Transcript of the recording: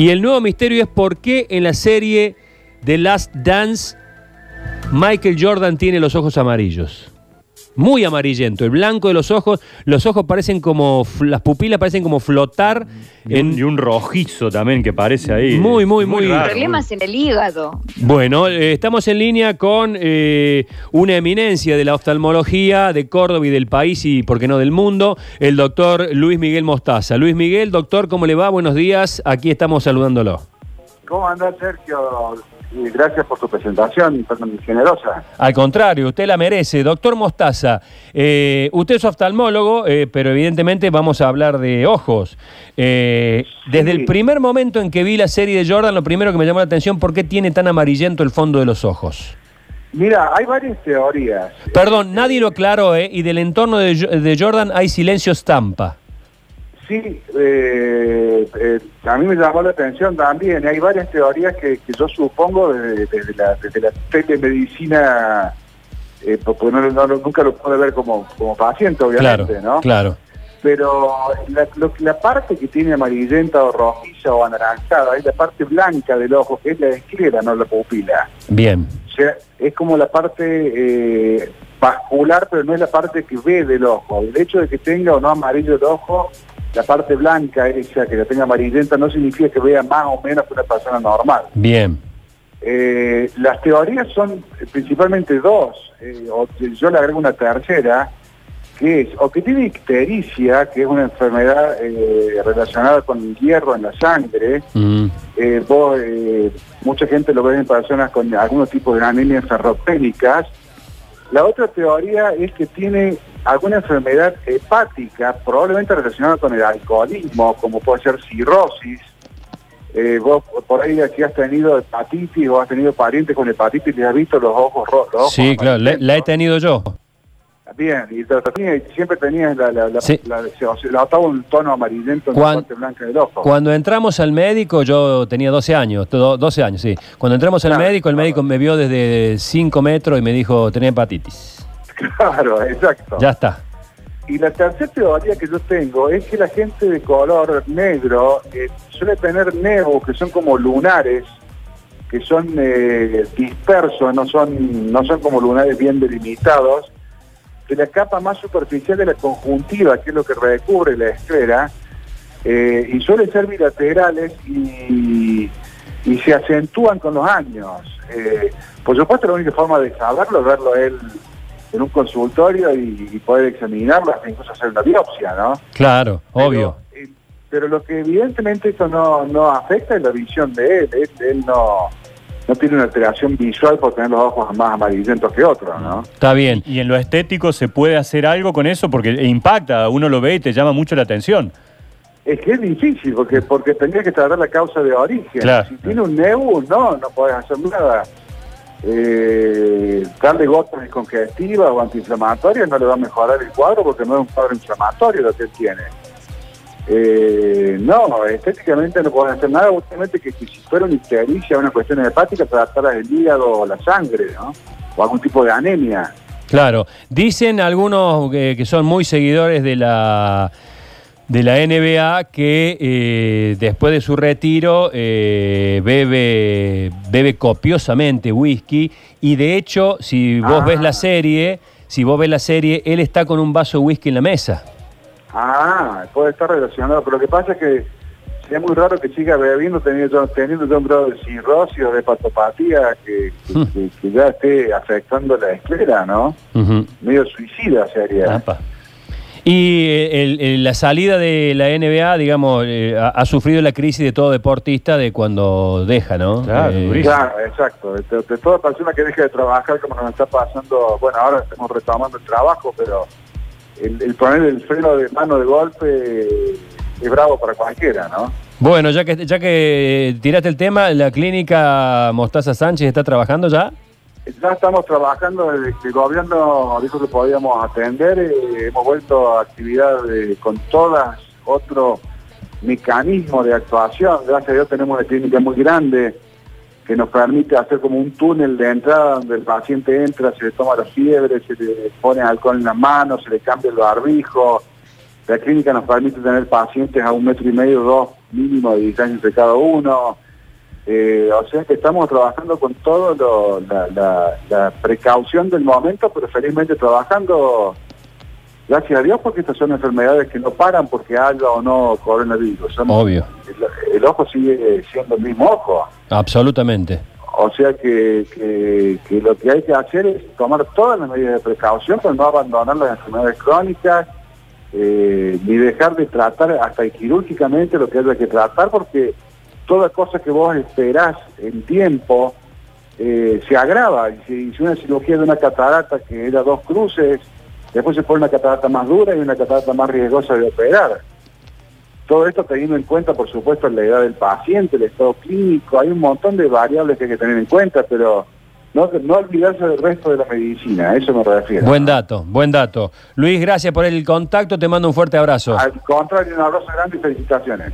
Y el nuevo misterio es por qué en la serie The Last Dance Michael Jordan tiene los ojos amarillos. Muy amarillento, el blanco de los ojos, los ojos parecen como, las pupilas parecen como flotar. Y un, y un rojizo también que parece ahí. Muy, muy, muy raro, Problemas en el hígado. Bueno, eh, estamos en línea con eh, una eminencia de la oftalmología de Córdoba y del país y, por qué no, del mundo, el doctor Luis Miguel Mostaza. Luis Miguel, doctor, ¿cómo le va? Buenos días, aquí estamos saludándolo. ¿Cómo anda Sergio? Gracias por su presentación generosa. Al contrario, usted la merece. Doctor Mostaza, eh, usted es oftalmólogo, eh, pero evidentemente vamos a hablar de ojos. Eh, Desde el primer momento en que vi la serie de Jordan, lo primero que me llamó la atención, ¿por qué tiene tan amarillento el fondo de los ojos? Mira, hay varias teorías. Perdón, nadie lo aclaró, ¿eh? Y del entorno de, de Jordan hay silencio estampa. Sí, eh, eh, a mí me llamó la atención también. Hay varias teorías que, que yo supongo desde, desde la, desde la telemedicina, eh, porque no, no- nunca lo puedo ver como, como paciente, Claro, obviamente, ¿no? claro. Pero la, lo que- la parte que tiene amarillenta o rojiza o anaranjada es la parte blanca del ojo, que es la esclera, no la pupila. Bien. O sea, es como la parte eh, vascular, pero no es la parte que ve del ojo. El hecho de que tenga o no amarillo el ojo, la parte blanca esa que la tenga amarillenta no significa que vea más o menos que una persona normal. Bien. Eh, las teorías son principalmente dos, eh, o yo le agrego una tercera, que es o que tiene ictericia, que es una enfermedad eh, relacionada con el hierro en la sangre, Mm, vos, mucha gente lo ve en personas con algunos tipos de anemias ferropénicas. La otra teoría es que tiene alguna enfermedad hepática, probablemente relacionada con el alcoholismo, como puede ser cirrosis. Eh, vos por ahí si has tenido hepatitis o has tenido parientes con hepatitis y has visto los ojos rojos. Sí, claro, la, la he tenido yo. Bien, y siempre tenías la, la, la, Sí. la- se- notaba un tono amarillento en Cuan- la parte blanca del ojo. Cuando entramos al médico, yo tenía 12 años, todo- 12 años, sí. Cuando entramos al Claro, médico, el claro. médico me vio desde 5 metros y me dijo, tenía hepatitis. Claro, exacto. Ya está. Y la tercera teoría que yo tengo es que la gente de color negro eh, suele tener nevos que son como lunares, que son eh, dispersos, no son, no son como lunares bien delimitados, de la capa más superficial de la conjuntiva, que es lo que recubre la esclera, eh, y suelen ser bilaterales y, y se acentúan con los años. Por supuesto, la única forma de saberlo es verlo él en un consultorio y, y poder examinarlo, hasta incluso hacer una biopsia, ¿no? Claro, Pero, obvio. eh, Pero, lo que evidentemente esto no, no afecta es la visión de él. Él, él no, no tiene una alteración visual por tener los ojos más amarillentos que otros, ¿no? Está bien. Y en lo estético se puede hacer algo con eso porque impacta, uno lo ve y te llama mucho la atención. Es que es difícil porque porque tendría que tratar la causa de origen. Claro. Si tiene un nebu, no, no podés hacer nada. Eh, darle gotas descongestivas o antiinflamatorias no le va a mejorar el cuadro porque no es un cuadro inflamatorio lo que él tiene. Eh, no, estéticamente no podés hacer nada, últimamente que, que si fuera una ictericia una cuestión hepática, tratar el hígado o la sangre, ¿no? O algún tipo de anemia. Claro. Dicen algunos eh, que son muy seguidores de la de la NBA que eh, después de su retiro eh, bebe, bebe copiosamente whisky y de hecho, si vos Ah. ves la serie, si vos ves la serie, él está con un vaso de whisky en la mesa. Ah, puede estar relacionado, pero lo que pasa es que sería muy raro que siga bebiendo teniendo, teniendo un grado de cirrosis o de que, que- Hmm. que- que ya esté afectando la esclera, ¿no? Medio suicida sería. Apa. Y eh, el- el- la salida de la NBA, digamos, eh, ha, ha sufrido la crisis de todo deportista de cuando deja, ¿no? Claro, Eh. Claro, exacto. De, de toda persona que deja de trabajar, como nos está pasando, bueno, ahora estamos retomando el trabajo, pero el, el poner el freno de mano de golpe es bravo para cualquiera, ¿no? Bueno, ya que, ya que tiraste el tema, ¿la clínica Mostaza Sánchez está trabajando ya? Ya estamos trabajando, desde que el gobierno dijo que podíamos atender, eh, hemos vuelto a actividad de- con todas otro mecanismo de actuación. Gracias a Dios tenemos una clínica muy grande que nos permite hacer como un túnel de entrada donde el paciente entra, se le toma la fiebre, se le pone alcohol en las manos, se le cambia el barbijo. La clínica nos permite tener pacientes a un metro y medio, dos mínimo de distancia entre cada uno. Eh, o sea que estamos trabajando con todo lo, la, la- la precaución del momento, pero felizmente trabajando, gracias a Dios, porque estas son enfermedades que no paran porque haya o no coronavirus. Son- Obvio. El, el ojo sigue siendo el mismo ojo. Absolutamente. O sea que, que- que lo que hay que hacer es tomar todas las medidas de precaución para no abandonar las enfermedades crónicas, eh, ni dejar de tratar hasta quirúrgicamente lo que haya que tratar, porque toda cosa que vos esperás en tiempo eh, se agrava. Y si, si una cirugía de una catarata que era dos cruces, después se pone una catarata más dura y una catarata más riesgosa de operar. Todo esto teniendo en cuenta, por supuesto, la edad del paciente, el estado clínico, hay un montón de variables que hay que tener en cuenta, pero no, no olvidarse del resto de la medicina, a eso me refiero. Buen dato, buen dato. Luis, gracias por el contacto, te mando un fuerte abrazo. Al contrario, un abrazo grande y felicitaciones.